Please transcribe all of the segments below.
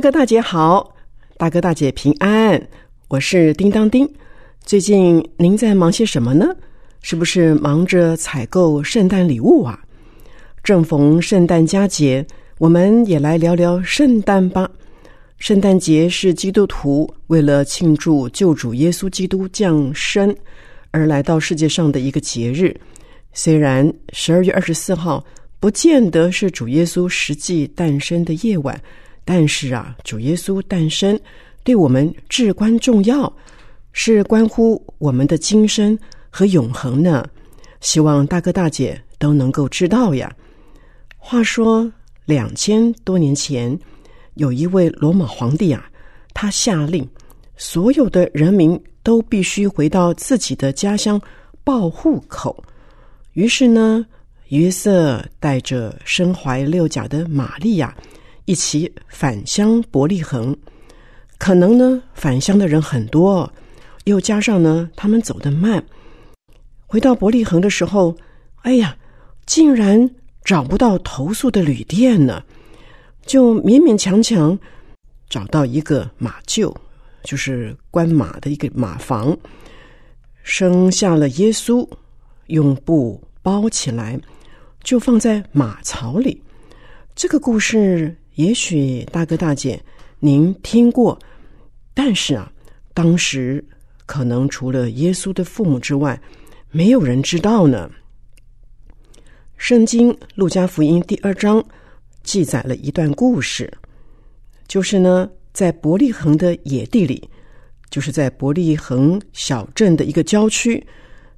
大哥大姐好，大哥大姐平安，我是叮当叮。最近您在忙些什么呢？是不是忙着采购圣诞礼物啊？正逢圣诞佳节，我们也来聊聊圣诞吧。圣诞节是基督徒为了庆祝救主耶稣基督降生而来到世界上的一个节日。虽然十二月二十四号不见得是主耶稣实际诞生的夜晚。但是啊，主耶稣诞生对我们至关重要，是关乎我们的今生和永恒呢。希望大哥大姐都能够知道呀。话说两千多年前，有一位罗马皇帝啊，他下令所有的人民都必须回到自己的家乡报户口。于是呢，约瑟带着身怀六甲的玛利亚。一起返乡伯利恒，可能呢返乡的人很多，又加上呢他们走得慢，回到伯利恒的时候，哎呀，竟然找不到投宿的旅店呢，就勉勉强强找到一个马厩，就是关马的一个马房，生下了耶稣，用布包起来，就放在马槽里。这个故事。也许大哥大姐您听过，但是啊，当时可能除了耶稣的父母之外，没有人知道呢。圣经路加福音第二章记载了一段故事，就是呢，在伯利恒的野地里，就是在伯利恒小镇的一个郊区，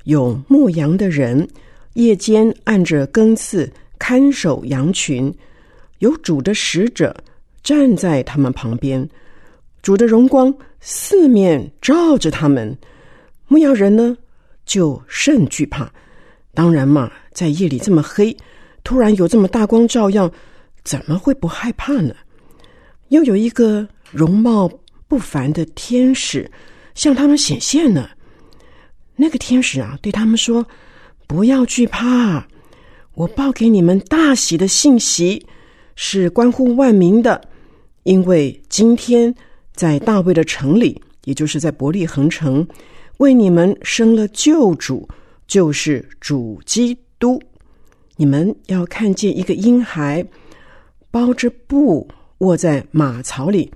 有牧羊的人夜间按着更次看守羊群。有主的使者站在他们旁边，主的荣光四面照着他们，牧羊人呢就甚惧怕。当然嘛，在夜里这么黑，突然有这么大光照耀，怎么会不害怕呢？又有一个容貌不凡的天使向他们显现呢。那个天使啊，对他们说：“不要惧怕，我报给你们大喜的信息。”是关乎万民的，因为今天在大卫的城里，也就是在伯利恒城，为你们生了救主，就是主基督。你们要看见一个婴孩包着布卧在马槽里，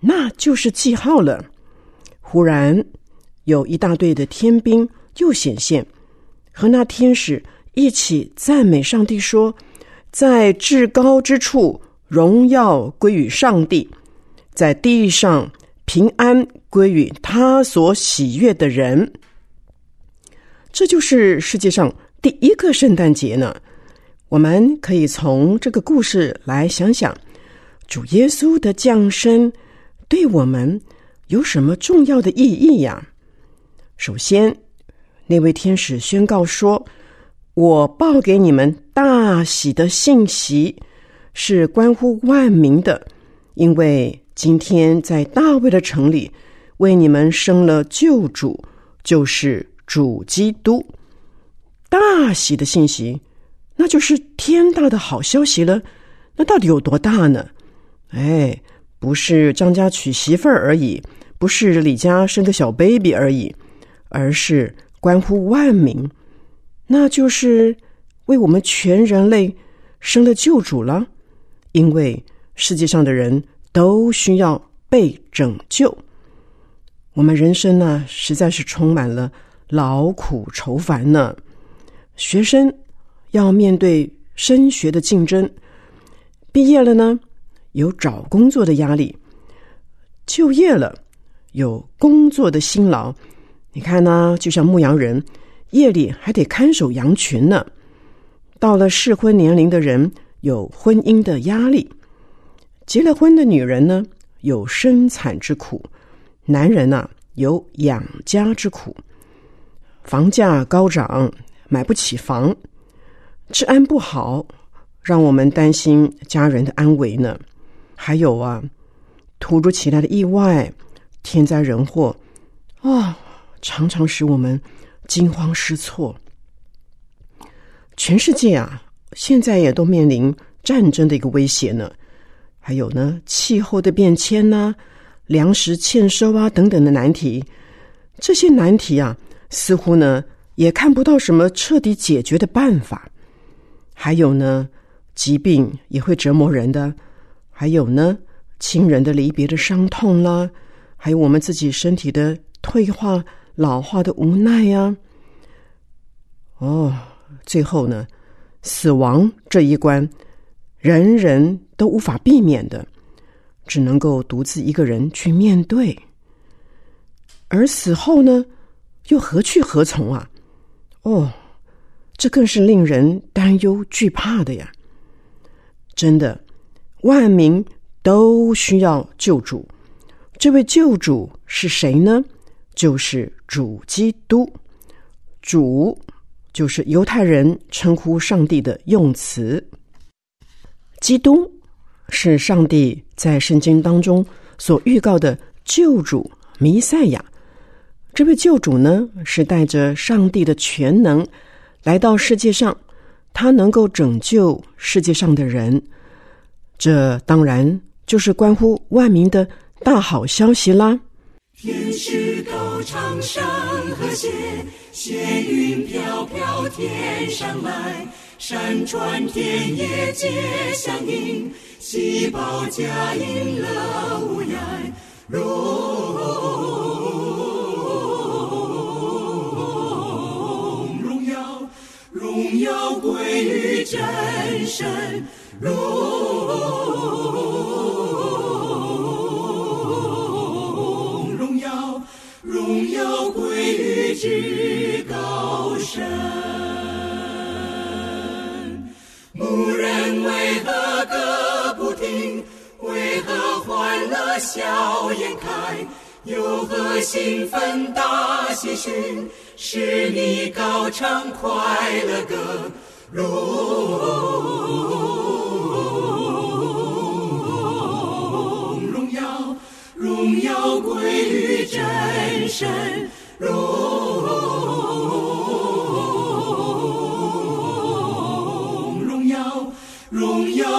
那就是记号了。忽然有一大队的天兵又显现，和那天使一起赞美上帝说。在至高之处，荣耀归于上帝；在地上，平安归于他所喜悦的人。这就是世界上第一个圣诞节呢。我们可以从这个故事来想想，主耶稣的降生对我们有什么重要的意义呀？首先，那位天使宣告说。我报给你们大喜的信息，是关乎万民的，因为今天在大卫的城里为你们生了救主，就是主基督。大喜的信息，那就是天大的好消息了。那到底有多大呢？哎，不是张家娶媳妇儿而已，不是李家生个小 baby 而已，而是关乎万民。那就是为我们全人类生了救主了，因为世界上的人都需要被拯救。我们人生呢，实在是充满了劳苦愁烦呢。学生要面对升学的竞争，毕业了呢，有找工作的压力；就业了，有工作的辛劳。你看呢，就像牧羊人。夜里还得看守羊群呢，到了适婚年龄的人有婚姻的压力，结了婚的女人呢有生产之苦，男人呐有养家之苦。房价高涨，买不起房，治安不好，让我们担心家人的安危呢。还有啊，突如其来的意外、天灾人祸，啊，常常使我们惊慌失措。全世界啊，现在也都面临战争的一个威胁呢。还有呢，气候的变迁呐，粮食欠收啊等等的难题，这些难题啊。似乎呢，也看不到什么彻底解决的办法。还有呢，疾病也会折磨人的。还有呢，亲人的离别的伤痛啦，还有我们自己身体的退化、老化的无奈呀。哦，最后呢，死亡这一关，人人都无法避免的，只能够独自一个人去面对。而死后呢？又何去何从啊？哦，这更是令人担忧惧怕的呀！真的，万民都需要救主。这位救主是谁呢？就是主基督。主就是犹太人称呼上帝的用词。基督是上帝在圣经当中所预告的救主弥赛亚。这位救主呢，是带着上帝的全能来到世界上，他能够拯救世界上的人。这当然就是关乎万民的大好消息啦！天使高唱山和弦，闲云飘飘天上来，山川田野皆相应，喜报佳音乐无涯，荣荣耀。荣耀归于真神，至高神。牧人为何歌不停？为何欢乐笑颜开？有何兴奋大喜讯？使你高唱快乐歌，荣荣耀荣耀归于真神，荣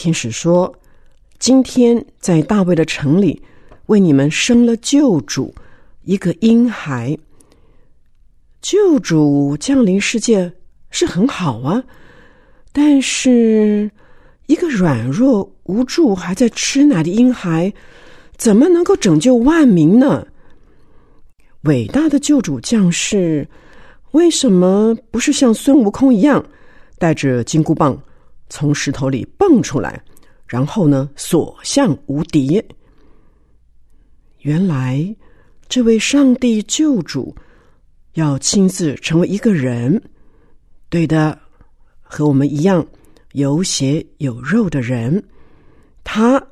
天使说：“今天在大卫的城里，为你们生了救主，一个婴孩。救主降临世界是很好啊，但是一个软弱无助、还在吃奶的婴孩，怎么能够拯救万民呢？伟大的救主降世，为什么不是像孙悟空一样，带着金箍棒？”从石头里蹦出来，然后呢，所向无敌。原来，这位上帝救主要亲自成为一个人，对的，和我们一样有血有肉的人，他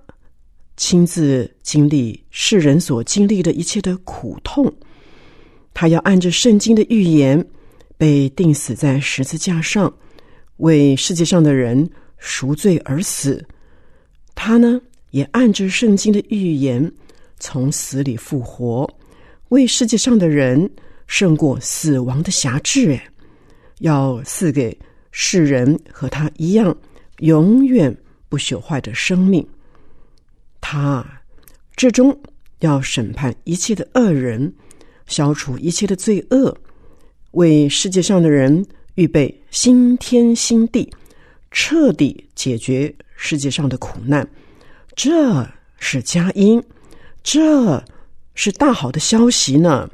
亲自经历世人所经历的一切的苦痛，他要按着圣经的预言被钉死在十字架上。为世界上的人赎罪而死，他呢也按着圣经的预言从死里复活，为世界上的人胜过死亡的辖制。哎，要赐给世人和他一样永远不朽坏的生命。他最终要审判一切的恶人，消除一切的罪恶，为世界上的人预备新天新地，彻底解决世界上的苦难。这是佳音，这是大好的消息呢。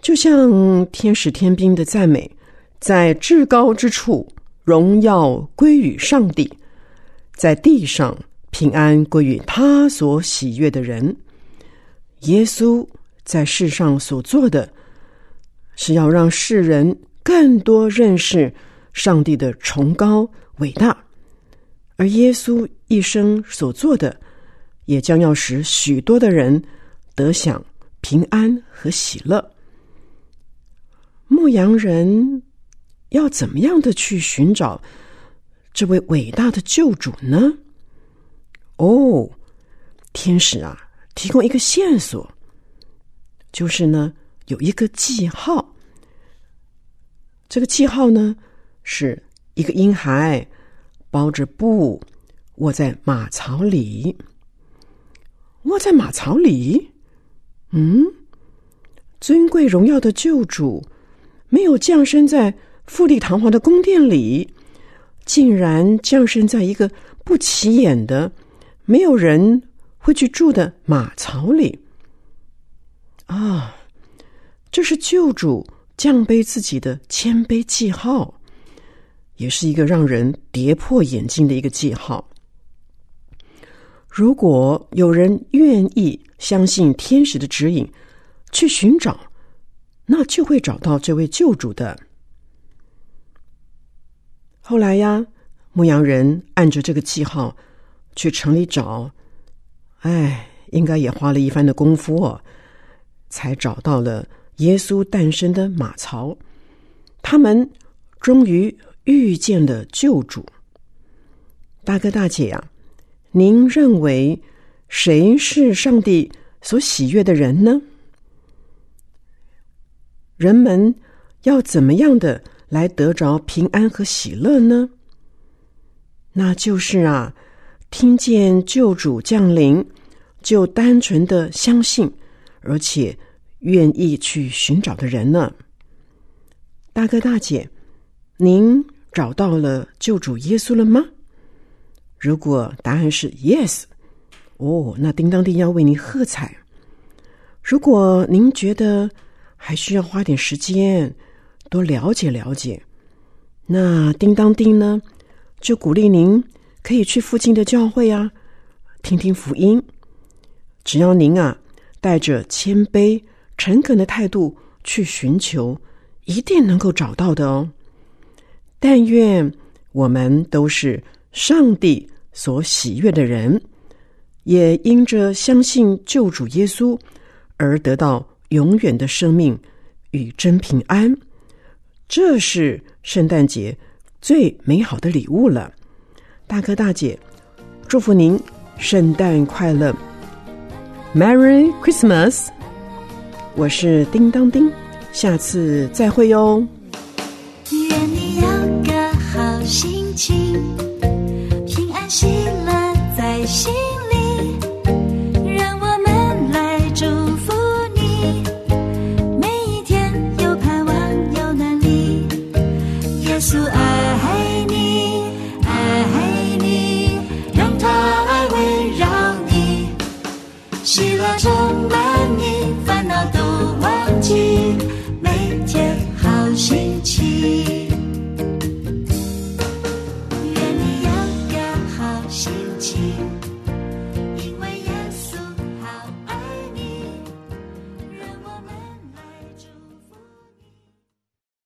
就像天使天兵的赞美，在至高之处，荣耀归于上帝；在地上，平安归于他所喜悦的人。耶稣在世上所做的，是要让世人更多认识上帝的崇高伟大，而耶稣一生所做的，也将要使许多的人得享平安和喜乐。牧羊人要怎么样的去寻找这位伟大的救主呢？哦，天使啊，提供一个线索，就是呢有一个记号。这个记号呢是一个婴孩包着布卧在马槽里，卧在马槽里。嗯，尊贵荣耀的救主。没有降生在富丽堂皇的宫殿里，竟然降生在一个不起眼的、没有人会去住的马槽里。啊，这是救主降卑自己的谦卑记号，也是一个让人跌破眼镜的一个记号。如果有人愿意相信天使的指引，去寻找。那就会找到这位救主的。后来呀，牧羊人按着这个记号去城里找，哎，应该也花了一番的功夫哦，才找到了耶稣诞生的马槽。他们终于遇见了救主。大哥大姐呀，您认为谁是上帝所喜悦的人呢？人们要怎么样的来得着平安和喜乐呢？那就是啊，听见救主降临，就单纯的相信，而且愿意去寻找的人呢。大哥大姐，您找到了救主耶稣了吗？如果答案是 yes，哦，那叮当叮要为您喝彩。如果您觉得，还需要花点时间多了解了解。那叮当叮呢，就鼓励您可以去附近的教会啊，听听福音。只要您啊带着谦卑、诚恳的态度去寻求，一定能够找到的哦。但愿我们都是上帝所喜悦的人，也因着相信救主耶稣而得到。永远的生命与真平安，这是圣诞节最美好的礼物了。大哥大姐，祝福您圣诞快乐，Merry Christmas！我是叮当叮，下次再会哟。